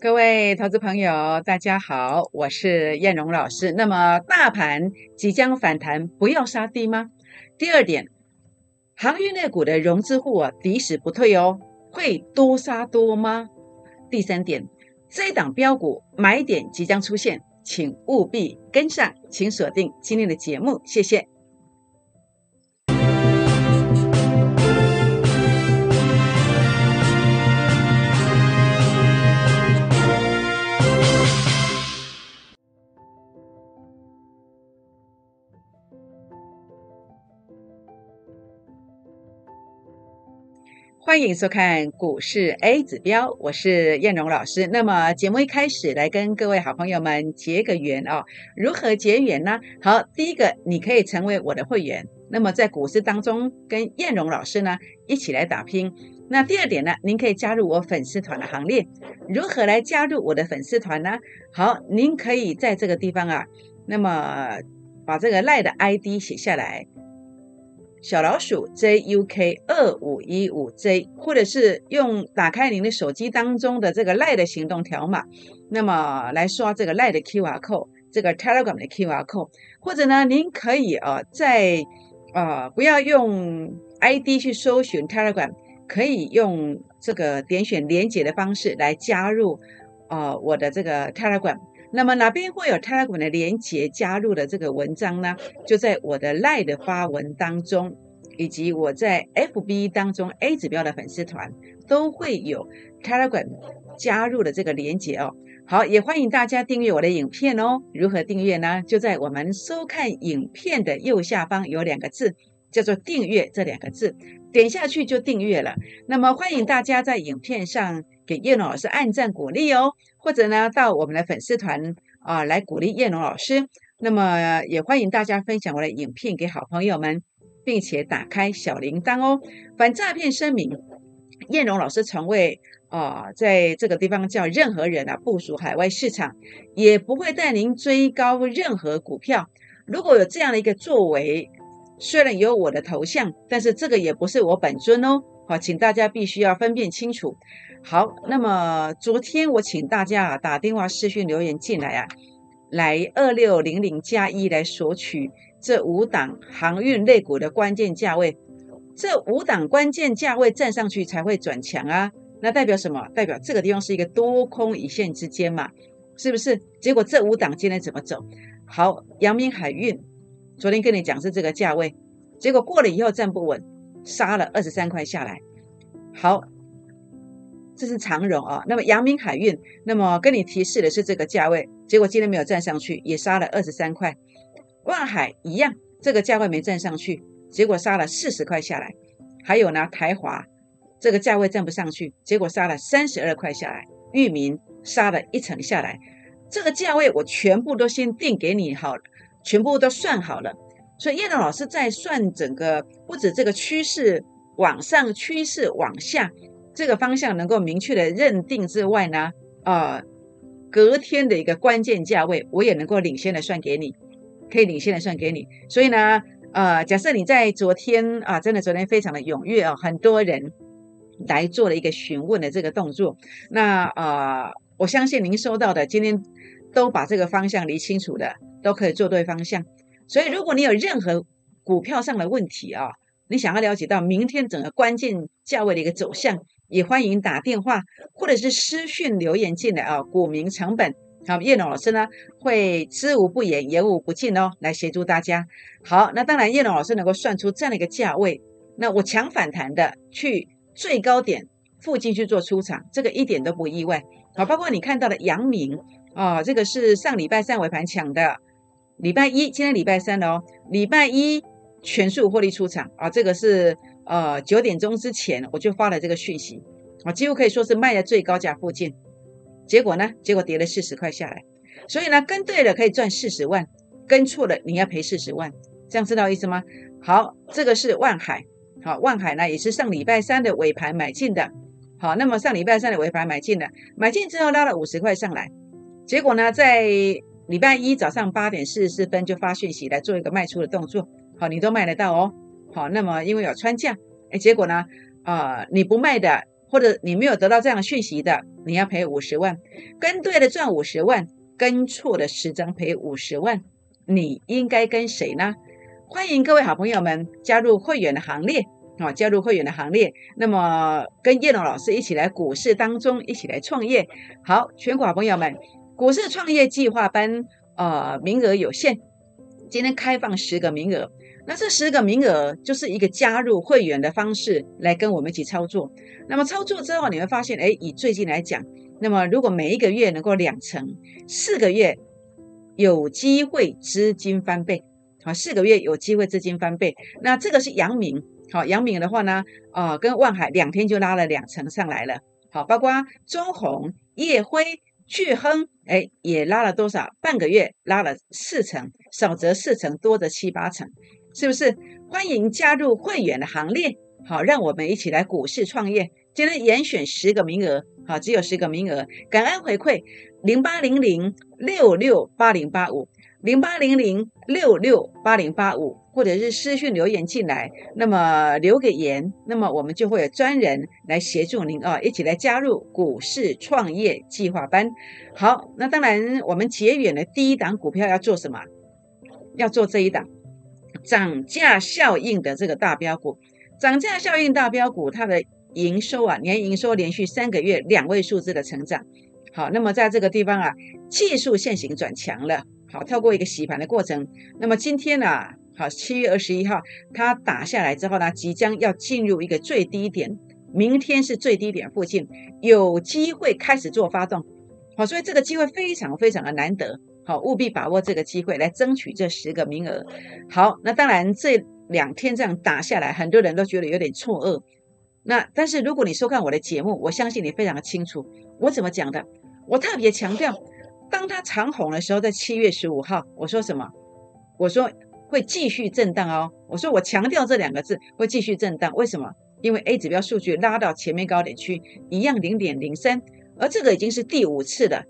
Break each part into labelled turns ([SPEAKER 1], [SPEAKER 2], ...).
[SPEAKER 1] 各位投资朋友，大家好，我是燕荣老师。那么，大盘即将反弹，不要杀低吗？第二点，航运类股的融资户啊，抵死不退哦，会多杀多吗？第三点，这档标股买点即将出现，请务必跟上，请锁定今天的节目，谢谢。欢迎收看股市 A 指标，我是燕荣老师。那么节目一开始，来跟各位好朋友们结个缘哦。如何结缘呢？好，第一个，你可以成为我的会员，那么在股市当中跟燕荣老师呢一起来打拼。那第二点呢，您可以加入我粉丝团的行列。如何来加入我的粉丝团呢？好，您可以在这个地方啊，那么把这个赖的 ID 写下来。小老鼠 JUK 二五一五 J，或者是用打开您的手机当中的这个赖的行动条码，那么来刷这个赖的 QR code，这个 Telegram 的 QR code，或者呢，您可以啊，在啊不要用 ID 去搜寻 Telegram，可以用这个点选连接的方式来加入啊我的这个 Telegram。那么哪边会有 Telegram 的连接加入的这个文章呢？就在我的 Line 的发文当中，以及我在 FB 当中 A 指标的粉丝团都会有 Telegram 加入的这个连接哦。好，也欢迎大家订阅我的影片哦。如何订阅呢？就在我们收看影片的右下方有两个字，叫做订阅这两个字，点下去就订阅了。那么欢迎大家在影片上。给叶龙老师按赞鼓励哦，或者呢到我们的粉丝团啊来鼓励叶龙老师。那么也欢迎大家分享我的影片给好朋友们，并且打开小铃铛哦。反诈骗声明：叶龙老师从未啊在这个地方叫任何人啊部署海外市场，也不会带您追高任何股票。如果有这样的一个作为，虽然有我的头像，但是这个也不是我本尊哦。好，请大家必须要分辨清楚。好，那么昨天我请大家打电话私讯留言进来啊，来二六零零加一来索取这五档航运类股的关键价位，这五档关键价位站上去才会转强啊，那代表什么？代表这个地方是一个多空一线之间嘛，是不是？结果这五档今天怎么走？好，阳明海运昨天跟你讲是这个价位，结果过了以后站不稳，杀了二十三块下来，好。这是长荣啊，那么阳明海运，那么跟你提示的是这个价位，结果今天没有站上去，也杀了二十三块。万海一样，这个价位没站上去，结果杀了四十块下来。还有呢，台华这个价位站不上去，结果杀了三十二块下来。裕民杀了一层下来，这个价位我全部都先定给你好了，全部都算好了。所以叶龙老师在算整个，不止这个趋势往上，趋势往下。这个方向能够明确的认定之外呢，啊，隔天的一个关键价位，我也能够领先的算给你，可以领先的算给你。所以呢，呃，假设你在昨天啊，真的昨天非常的踊跃啊，很多人来做了一个询问的这个动作，那啊，我相信您收到的今天都把这个方向理清楚的，都可以做对方向。所以如果你有任何股票上的问题啊，你想要了解到明天整个关键价位的一个走向。也欢迎打电话或者是私讯留言进来啊，股民成本好，叶龙老师呢会知无不言，言无不尽哦，来协助大家。好，那当然叶龙老师能够算出这样的一个价位，那我强反弹的去最高点附近去做出场，这个一点都不意外。好，包括你看到的阳明啊，这个是上礼拜三尾盘抢的，礼拜一今天礼拜三了哦，礼拜一全数获利出场啊，这个是。呃，九点钟之前我就发了这个讯息，啊，几乎可以说是卖在最高价附近。结果呢，结果跌了四十块下来。所以呢，跟对了可以赚四十万，跟错了你要赔四十万，这样知道意思吗？好，这个是万海，好，万海呢也是上礼拜三的尾盘买进的。好，那么上礼拜三的尾盘买进的，买进之后拉了五十块上来，结果呢，在礼拜一早上八点四十四分就发讯息来做一个卖出的动作。好，你都卖得到哦。好，那么因为有穿价，哎，结果呢，啊，你不卖的，或者你没有得到这样的讯息的，你要赔五十万。跟对了赚五十万，跟错了十张赔五十万，你应该跟谁呢？欢迎各位好朋友们加入会员的行列啊！加入会员的行列，那么跟叶龙老师一起来股市当中一起来创业。好，全国好朋友们，股市创业计划班呃名额有限，今天开放十个名额。那这十个名额就是一个加入会员的方式来跟我们一起操作。那么操作之后，你会发现，哎，以最近来讲，那么如果每一个月能够两成，四个月有机会资金翻倍。好，四个月有机会资金翻倍。那这个是阳明，好，阳明的话呢，啊，跟万海两天就拉了两成上来了。好，包括中红、叶辉、巨亨，哎，也拉了多少？半个月拉了四成，少则四成，多则七八成，是不是？欢迎加入会员的行列。好，让我们一起来股市创业。今天严选十个名额，好，只有十个名额。感恩回馈零八零零六六八零八五。零八零零六六八零八五，或者是私讯留言进来，那么留个言，那么我们就会有专人来协助您啊，一起来加入股市创业计划班。好，那当然我们结缘的第一档股票要做什么？要做这一档涨价效应的这个大标股。涨价效应大标股，它的营收啊，年营收连续三个月两位数字的成长。好，那么在这个地方啊，技术线型转强了。好，跳过一个洗盘的过程。那么今天呢？好，七月二十一号，它打下来之后呢，即将要进入一个最低点。明天是最低点附近，有机会开始做发动。好，所以这个机会非常非常的难得。好，务必把握这个机会来争取这十个名额。好，那当然这两天这样打下来，很多人都觉得有点错愕。那但是如果你收看我的节目，我相信你非常的清楚我怎么讲的。我特别强调。当它长红的时候，在七月十五号，我说什么？我说会继续震荡哦。我说我强调这两个字会继续震荡，为什么？因为 A 指标数据拉到前面高点区一样零点零三，而这个已经是第五次的，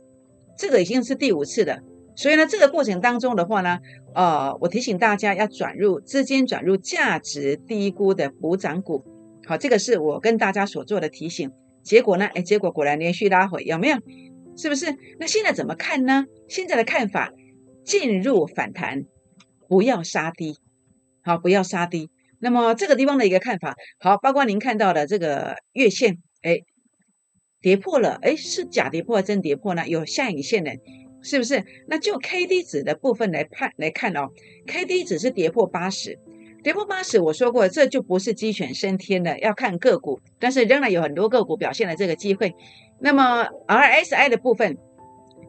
[SPEAKER 1] 这个已经是第五次的。所以呢，这个过程当中的话呢，呃，我提醒大家要转入资金转入价值低估的补涨股。好，这个是我跟大家所做的提醒。结果呢？哎，结果果然连续拉回，有没有？是不是？那现在怎么看呢？现在的看法，进入反弹，不要杀低，好，不要杀低。那么这个地方的一个看法，好，包括您看到的这个月线，哎，跌破了，哎，是假跌破还真跌破呢？有下影线的，是不是？那就 K D 值的部分来判来看哦，K D 值是跌破八十，跌破八十，我说过，这就不是鸡犬升天的，要看个股，但是仍然有很多个股表现了这个机会。那么 RSI 的部分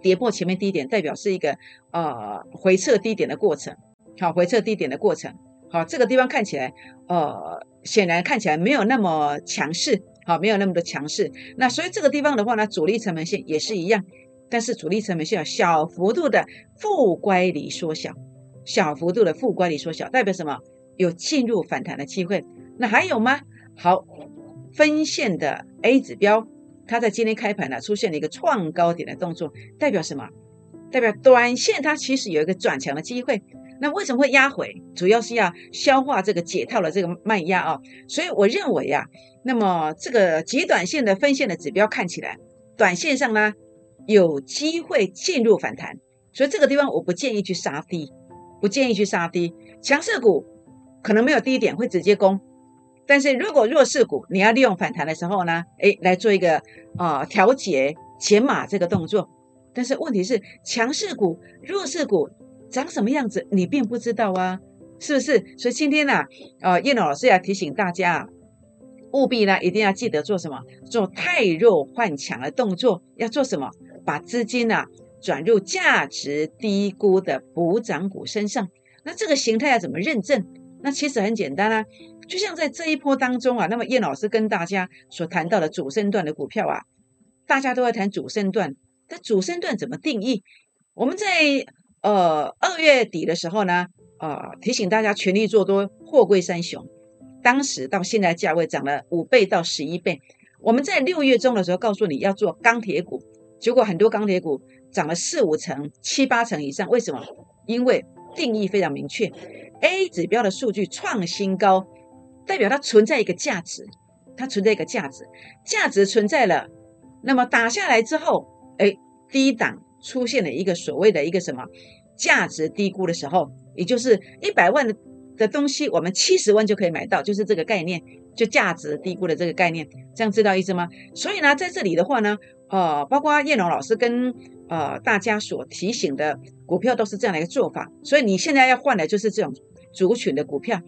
[SPEAKER 1] 跌破前面低点，代表是一个呃回撤低点的过程，好，回撤低点的过程，好，这个地方看起来呃显然看起来没有那么强势，好，没有那么多强势。那所以这个地方的话呢，主力成本线也是一样，但是主力成本线小幅度的负乖离缩小，小幅度的负乖离缩小，代表什么？有进入反弹的机会。那还有吗？好，分线的 A 指标。它在今天开盘呢，出现了一个创高点的动作，代表什么？代表短线它其实有一个转强的机会。那为什么会压回？主要是要消化这个解套的这个卖压啊。所以我认为啊，那么这个极短线的分线的指标看起来，短线上呢有机会进入反弹。所以这个地方我不建议去杀低，不建议去杀低。强势股可能没有低点会直接攻。但是如果弱势股，你要利用反弹的时候呢，哎，来做一个啊调节减码这个动作。但是问题是，强势股、弱势股长什么样子，你并不知道啊，是不是？所以今天呢，呃，叶老师要提醒大家，务必呢一定要记得做什么？做太弱换强的动作。要做什么？把资金呢转入价值低估的补涨股身上。那这个形态要怎么认证？那其实很简单啊。就像在这一波当中啊，那么叶老师跟大家所谈到的主升段的股票啊，大家都在谈主升段，但主升段怎么定义？我们在呃二月底的时候呢，啊提醒大家全力做多货柜三雄，当时到现在价位涨了五倍到十一倍。我们在六月中的时候告诉你要做钢铁股，结果很多钢铁股涨了四五成、七八成以上，为什么？因为定义非常明确，A 指标的数据创新高。代表它存在一个价值，它存在一个价值，价值存在了，那么打下来之后，哎，低档出现了一个所谓的一个什么价值低估的时候，也就是一百万的的东西，我们七十万就可以买到，就是这个概念，就价值低估的这个概念，这样知道意思吗？所以呢，在这里的话呢，呃，包括叶龙老师跟呃大家所提醒的股票都是这样的一个做法，所以你现在要换的就是这种族群的股票。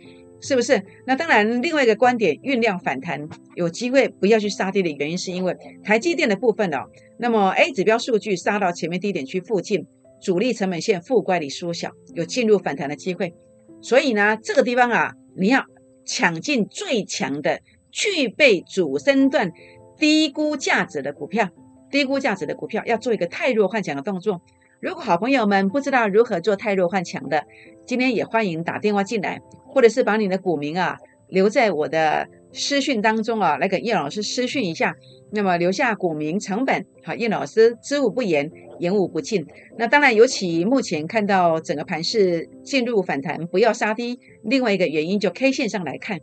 [SPEAKER 1] 是不是？那当然，另外一个观点，酝酿反弹有机会不要去杀跌的原因，是因为台积电的部分哦。那么 A 指标数据杀到前面低点区附近，主力成本线负乖离缩小，有进入反弹的机会。所以呢，这个地方啊，你要抢进最强的、具备主升段低估价值的股票，低估价值的股票要做一个太弱换强的动作。如果好朋友们不知道如何做太弱换强的，今天也欢迎打电话进来。或者是把你的股名啊留在我的私讯当中啊，来给叶老师私讯一下。那么留下股名、成本，好，叶老师知无不言，言无不尽。那当然，尤其目前看到整个盘势进入反弹，不要杀低。另外一个原因，就 K 线上来看，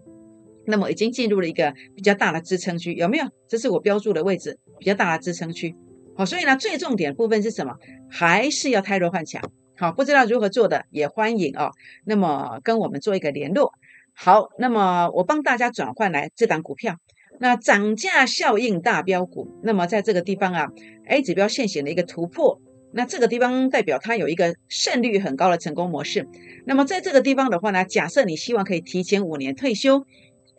[SPEAKER 1] 那么已经进入了一个比较大的支撑区，有没有？这是我标注的位置，比较大的支撑区。好，所以呢，最重点部分是什么？还是要太弱换强。好，不知道如何做的也欢迎哦。那么跟我们做一个联络。好，那么我帮大家转换来这档股票。那涨价效应大标股，那么在这个地方啊，A 指标现行的一个突破。那这个地方代表它有一个胜率很高的成功模式。那么在这个地方的话呢，假设你希望可以提前五年退休，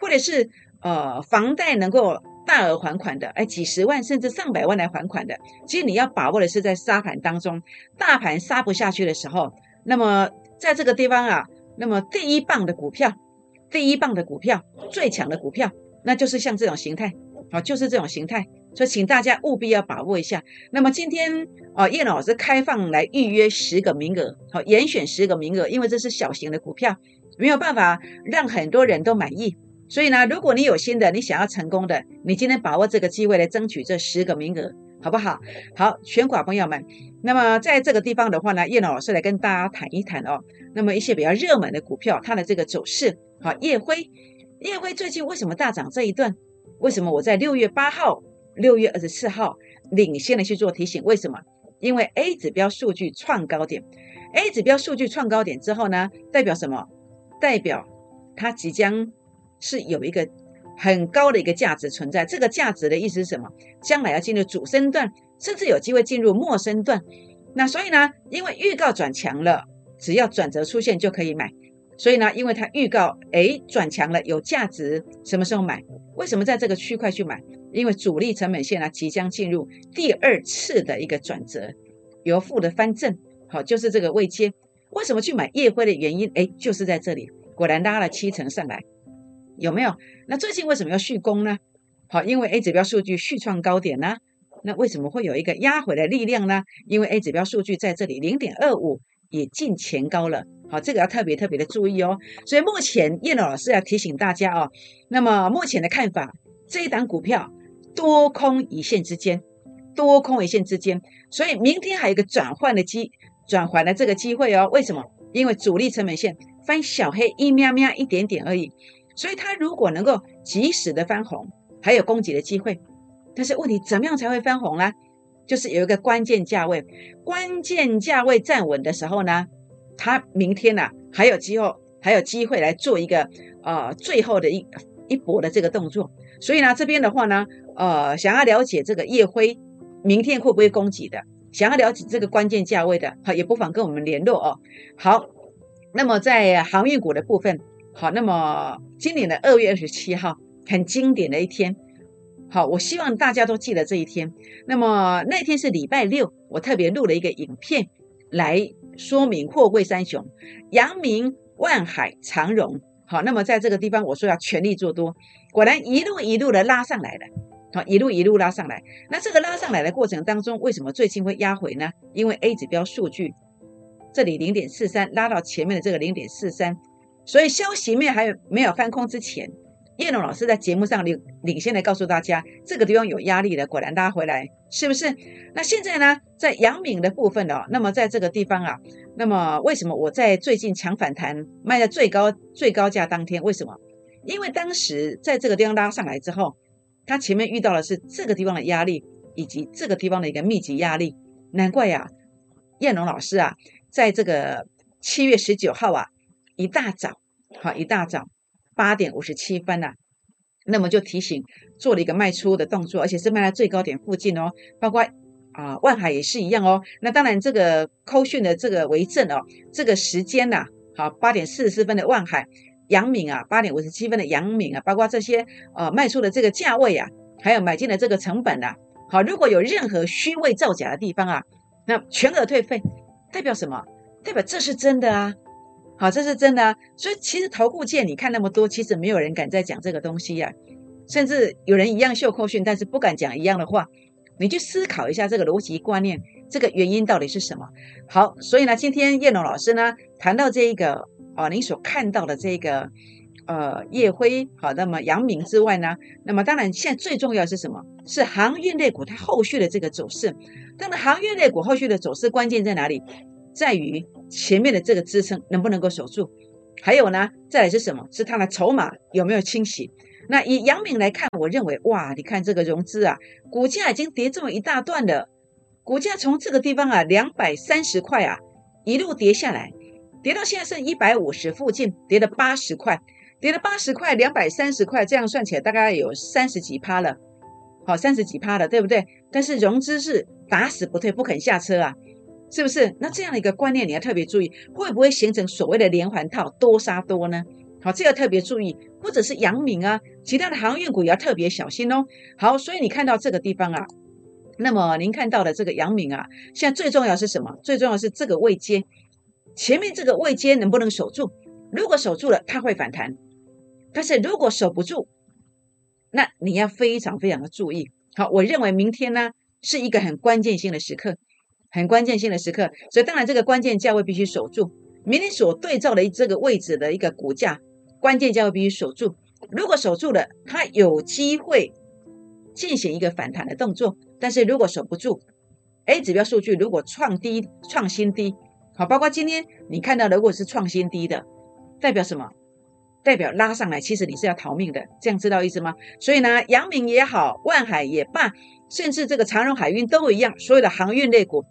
[SPEAKER 1] 或者是呃房贷能够。大额还款的，哎，几十万甚至上百万来还款的，其实你要把握的是在杀盘当中，大盘杀不下去的时候，那么在这个地方啊，那么第一棒的股票，第一棒的股票，最强的股票，那就是像这种形态，啊，就是这种形态，所以请大家务必要把握一下。那么今天啊，叶老师开放来预约十个名额，好，严选十个名额，因为这是小型的股票，没有办法让很多人都满意。所以呢，如果你有心的，你想要成功的，你今天把握这个机会来争取这十个名额，好不好？好，全款朋友们，那么在这个地方的话呢，叶老师来跟大家谈一谈哦。那么一些比较热门的股票，它的这个走势，好，叶辉，叶辉最近为什么大涨这一段？为什么我在六月八号、六月二十四号领先的去做提醒？为什么？因为 A 指标数据创高点，A 指标数据创高点之后呢，代表什么？代表它即将。是有一个很高的一个价值存在，这个价值的意思是什么？将来要进入主升段，甚至有机会进入末升段。那所以呢，因为预告转强了，只要转折出现就可以买。所以呢，因为它预告哎转强了，有价值，什么时候买？为什么在这个区块去买？因为主力成本线呢即将进入第二次的一个转折，由负的翻正，好，就是这个位阶。为什么去买夜辉的原因？哎，就是在这里，果然拉了七成上来。有没有？那最近为什么要续攻呢？好，因为 A 指标数据续创高点呢。那为什么会有一个压回的力量呢？因为 A 指标数据在这里零点二五也进前高了。好，这个要特别特别的注意哦。所以目前叶老师要提醒大家哦。那么目前的看法，这一档股票多空一线之间，多空一线之间，所以明天还有一个转换的机转换的这个机会哦。为什么？因为主力成本线翻小黑一喵喵一点点而已。所以它如果能够及时的翻红，还有攻击的机会。但是问题怎么样才会翻红呢？就是有一个关键价位，关键价位站稳的时候呢，它明天呢还有机会，还有机会来做一个呃最后的一一搏的这个动作。所以呢，这边的话呢，呃，想要了解这个夜辉明天会不会攻击的，想要了解这个关键价位的，好，也不妨跟我们联络哦。好，那么在航运股的部分。好，那么今年的二月二十七号，很经典的一天。好，我希望大家都记得这一天。那么那天是礼拜六，我特别录了一个影片来说明货柜三雄：阳明、万海、长荣。好，那么在这个地方，我说要全力做多，果然一路一路的拉上来了。好，一路一路拉上来。那这个拉上来的过程当中，为什么最近会压回呢？因为 A 指标数据这里零点四三拉到前面的这个零点四三。所以消息面还没有翻空之前，叶龙老师在节目上领领先的告诉大家，这个地方有压力的，果然拉回来，是不是？那现在呢，在阳明的部分哦，那么在这个地方啊，那么为什么我在最近抢反弹卖在最高最高价当天？为什么？因为当时在这个地方拉上来之后，它前面遇到的是这个地方的压力，以及这个地方的一个密集压力，难怪呀，燕龙老师啊，在这个七月十九号啊，一大早，好一大早八点五十七分呐，那么就提醒做了一个卖出的动作，而且是卖在最高点附近哦，包括啊万海也是一样哦。那当然这个扣讯的这个为证哦，这个时间呐，好八点四十四分的万海。杨敏啊，八点五十七分的杨敏啊，包括这些呃卖出的这个价位啊，还有买进的这个成本啊，好，如果有任何虚伪造假的地方啊，那全额退费，代表什么？代表这是真的啊，好，这是真的。所以其实投顾界你看那么多，其实没有人敢再讲这个东西呀，甚至有人一样秀扣讯，但是不敢讲一样的话。你去思考一下这个逻辑观念，这个原因到底是什么？好，所以呢，今天叶龙老师呢谈到这一个。啊，您所看到的这个呃叶辉，好，那么阳明之外呢，那么当然现在最重要是什么？是航运类股它后续的这个走势。当然，航运类股后续的走势关键在哪里？在于前面的这个支撑能不能够守住？还有呢，再来是什么？是它的筹码有没有清洗？那以阳明来看，我认为哇，你看这个融资啊，股价已经跌这么一大段了，股价从这个地方啊两百三十块啊一路跌下来。跌到现在剩一百五十附近，跌了八十块，跌了八十块，两百三十块，这样算起来大概有三十几趴了，好，三十几趴了，对不对？但是融资是打死不退，不肯下车啊，是不是？那这样的一个观念你要特别注意，会不会形成所谓的连环套多杀多呢？好，这个特别注意，或者是阳明啊，其他的航运股也要特别小心哦。好，所以你看到这个地方啊，那么您看到的这个阳明啊，现在最重要是什么？最重要是这个位阶。前面这个位阶能不能守住？如果守住了，它会反弹；但是如果守不住，那你要非常非常的注意。好，我认为明天呢是一个很关键性的时刻，很关键性的时刻。所以当然这个关键价位必须守住。明天所对照的这个位置的一个股价关键价位必须守住。如果守住了，它有机会进行一个反弹的动作；但是如果守不住，A 指标数据如果创低、创新低。好，包括今天你看到，如果是创新低的，代表什么？代表拉上来，其实你是要逃命的，这样知道意思吗？所以呢，阳明也好，万海也罢，甚至这个长荣海运都一样，所有的航运类股，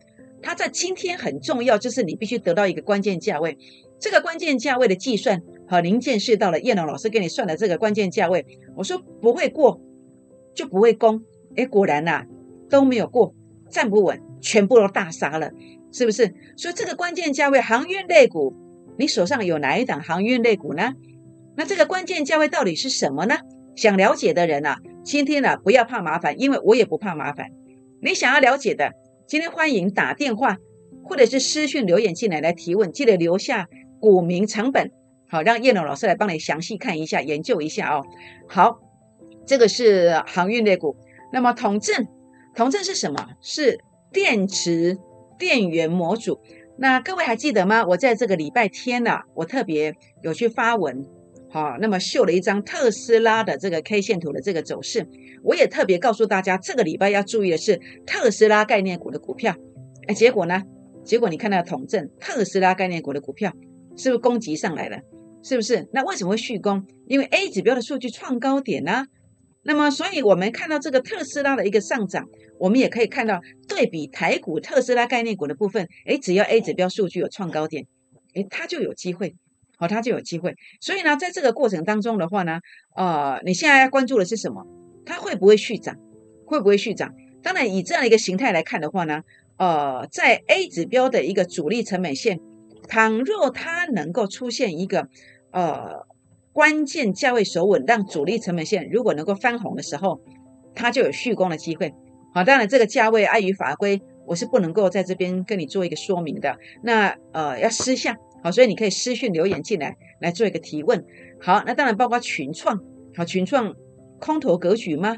[SPEAKER 1] 它在今天很重要，就是你必须得到一个关键价位。这个关键价位的计算，好，您见识到了叶龙老师给你算的这个关键价位，我说不会过就不会攻，哎，果然呐都没有过，站不稳，全部都大杀了。是不是？所以这个关键价位航运类股，你手上有哪一档航运类股呢？那这个关键价位到底是什么呢？想了解的人啊，今天呢不要怕麻烦，因为我也不怕麻烦。你想要了解的，今天欢迎打电话或者是私讯留言进来来提问，记得留下股民成本，好让叶龙老师来帮你详细看一下、研究一下哦。好，这个是航运类股。那么统正，统正是什么？是电池。电源模组，那各位还记得吗？我在这个礼拜天呢，我特别有去发文，好，那么秀了一张特斯拉的这个 K 线图的这个走势，我也特别告诉大家，这个礼拜要注意的是特斯拉概念股的股票。哎，结果呢？结果你看到统证特斯拉概念股的股票是不是攻击上来了？是不是？那为什么会续攻？因为 A 指标的数据创高点呢？那么，所以我们看到这个特斯拉的一个上涨，我们也可以看到对比台股特斯拉概念股的部分，诶，只要 A 指标数据有创高点，诶，它就有机会，好，它就有机会。所以呢，在这个过程当中的话呢，呃，你现在要关注的是什么？它会不会续涨？会不会续涨？当然，以这样的一个形态来看的话呢，呃，在 A 指标的一个主力成本线，倘若它能够出现一个，呃。关键价位守稳，让主力成本线如果能够翻红的时候，它就有续攻的机会。好，当然这个价位碍于法规，我是不能够在这边跟你做一个说明的。那呃要私下好，所以你可以私讯留言进来来做一个提问。好，那当然包括群创，好群创空头格局吗？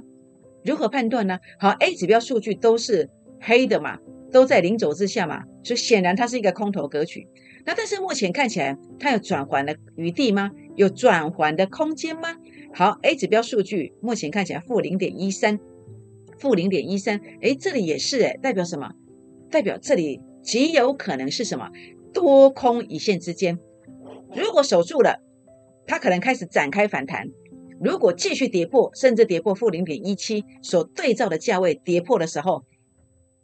[SPEAKER 1] 如何判断呢？好，A 指标数据都是黑的嘛，都在零轴之下嘛，所以显然它是一个空头格局。那但是目前看起来它有转环的余地吗？有转环的空间吗？好，A 指标数据目前看起来负零点一三，负零点一三，哎，这里也是哎，代表什么？代表这里极有可能是什么？多空一线之间，如果守住了，它可能开始展开反弹，如果继续跌破，甚至跌破负零点一七所对照的价位跌破的时候，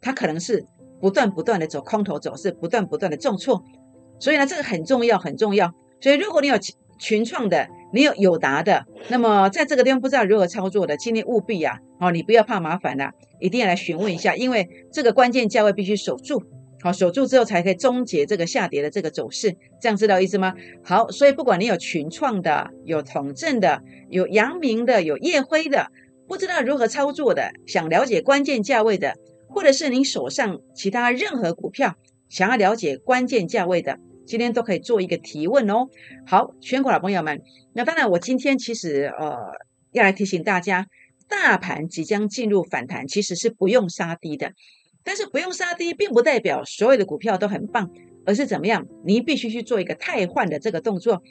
[SPEAKER 1] 它可能是不断不断的走空头走势，不断不断的重挫。所以呢，这个很重要，很重要。所以如果你有群创的，你有友达的，那么在这个地方不知道如何操作的，今天务必啊，哦，你不要怕麻烦了，一定要来询问一下，因为这个关键价位必须守住。好，守住之后才可以终结这个下跌的这个走势，这样知道意思吗？好，所以不管你有群创的、有统正的、有阳明的、有夜辉的，不知道如何操作的，想了解关键价位的，或者是您手上其他任何股票想要了解关键价位的，今天都可以做一个提问哦。好，全国老朋友们，那当然我今天其实呃要来提醒大家，大盘即将进入反弹，其实是不用杀低的。但是不用杀低，并不代表所有的股票都很棒，而是怎么样？你必须去做一个汰换的这个动作，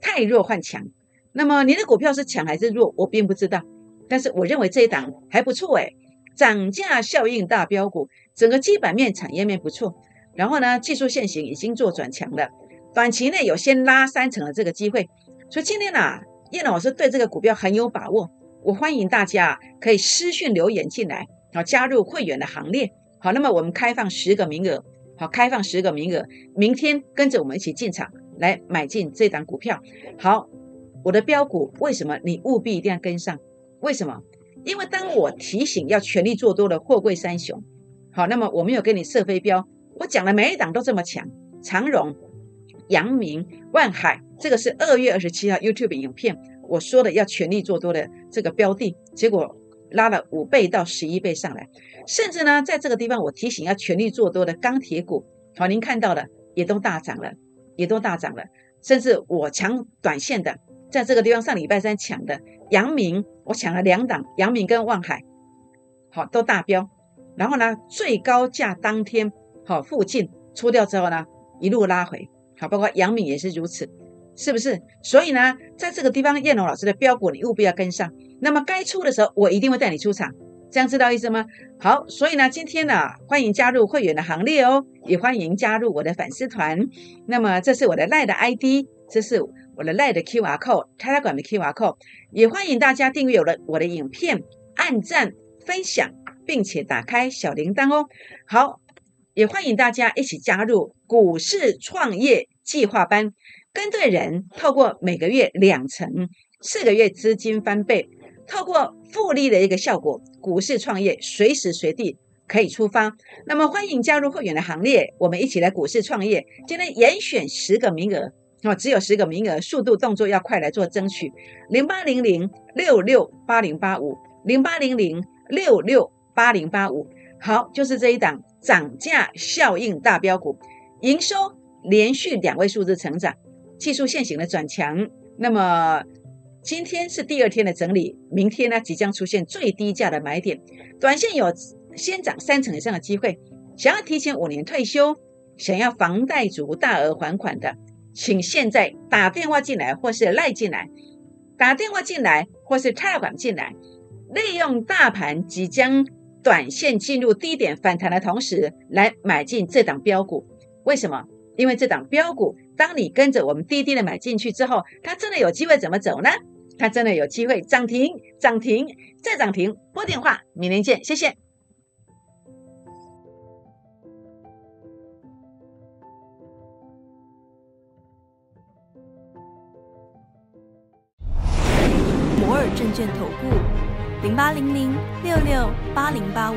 [SPEAKER 1] 太弱换强。那么你的股票是强还是弱？我并不知道。但是我认为这一档还不错，诶涨价效应大标股，整个基本面、产业面不错。然后呢，技术线型已经做转强了，短期内有先拉三成的这个机会。所以今天呢，叶老师对这个股票很有把握，我欢迎大家可以私讯留言进来，好加入会员的行列。好，那么我们开放十个名额，好，开放十个名额，明天跟着我们一起进场来买进这档股票。好，我的标股为什么你务必一定要跟上？为什么？因为当我提醒要全力做多的货柜三雄，好，那么我没有给你设飞镖，我讲的每一档都这么强，长荣、阳明、万海，这个是二月二十七号 YouTube 影片我说的要全力做多的这个标的，结果拉了五倍到十一倍上来。甚至呢，在这个地方，我提醒要全力做多的钢铁股，好，您看到的也都大涨了，也都大涨了。甚至我抢短线的，在这个地方上礼拜三抢的阳明，我抢了两档，阳明跟望海，好，都大标。然后呢，最高价当天好附近出掉之后呢，一路拉回，好，包括阳明也是如此，是不是？所以呢，在这个地方，燕龙老师的标股你务必要跟上。那么该出的时候，我一定会带你出场。这样知道意思吗？好，所以呢，今天呢，欢迎加入会员的行列哦，也欢迎加入我的粉丝团。那么，这是我的赖的 ID，这是我的赖的 QR code，泰拉管的 QR code。也欢迎大家订阅我的我的影片，按赞、分享，并且打开小铃铛哦。好，也欢迎大家一起加入股市创业计划班，跟对人，透过每个月两成，四个月资金翻倍。透过复利的一个效果，股市创业随时随地可以出发。那么欢迎加入会员的行列，我们一起来股市创业。今天严选十个名额，哦，只有十个名额，速度动作要快来做争取。零八零零六六八零八五，零八零零六六八零八五。好，就是这一档涨价效应大标股，营收连续两位数字成长，技术线型的转强。那么。今天是第二天的整理，明天呢即将出现最低价的买点，短线有先涨三成以上的机会。想要提前五年退休，想要房贷族大额还款的，请现在打电话进来或是赖进来，打电话进来或是泰管进来，利用大盘即将短线进入低点反弹的同时，来买进这档标股。为什么？因为这档标股，当你跟着我们滴滴的买进去之后，它真的有机会怎么走呢？它真的有机会涨停、涨停再涨停。拨电话，明天见，谢谢。
[SPEAKER 2] 摩尔证券投顾零八零零六六八零八五。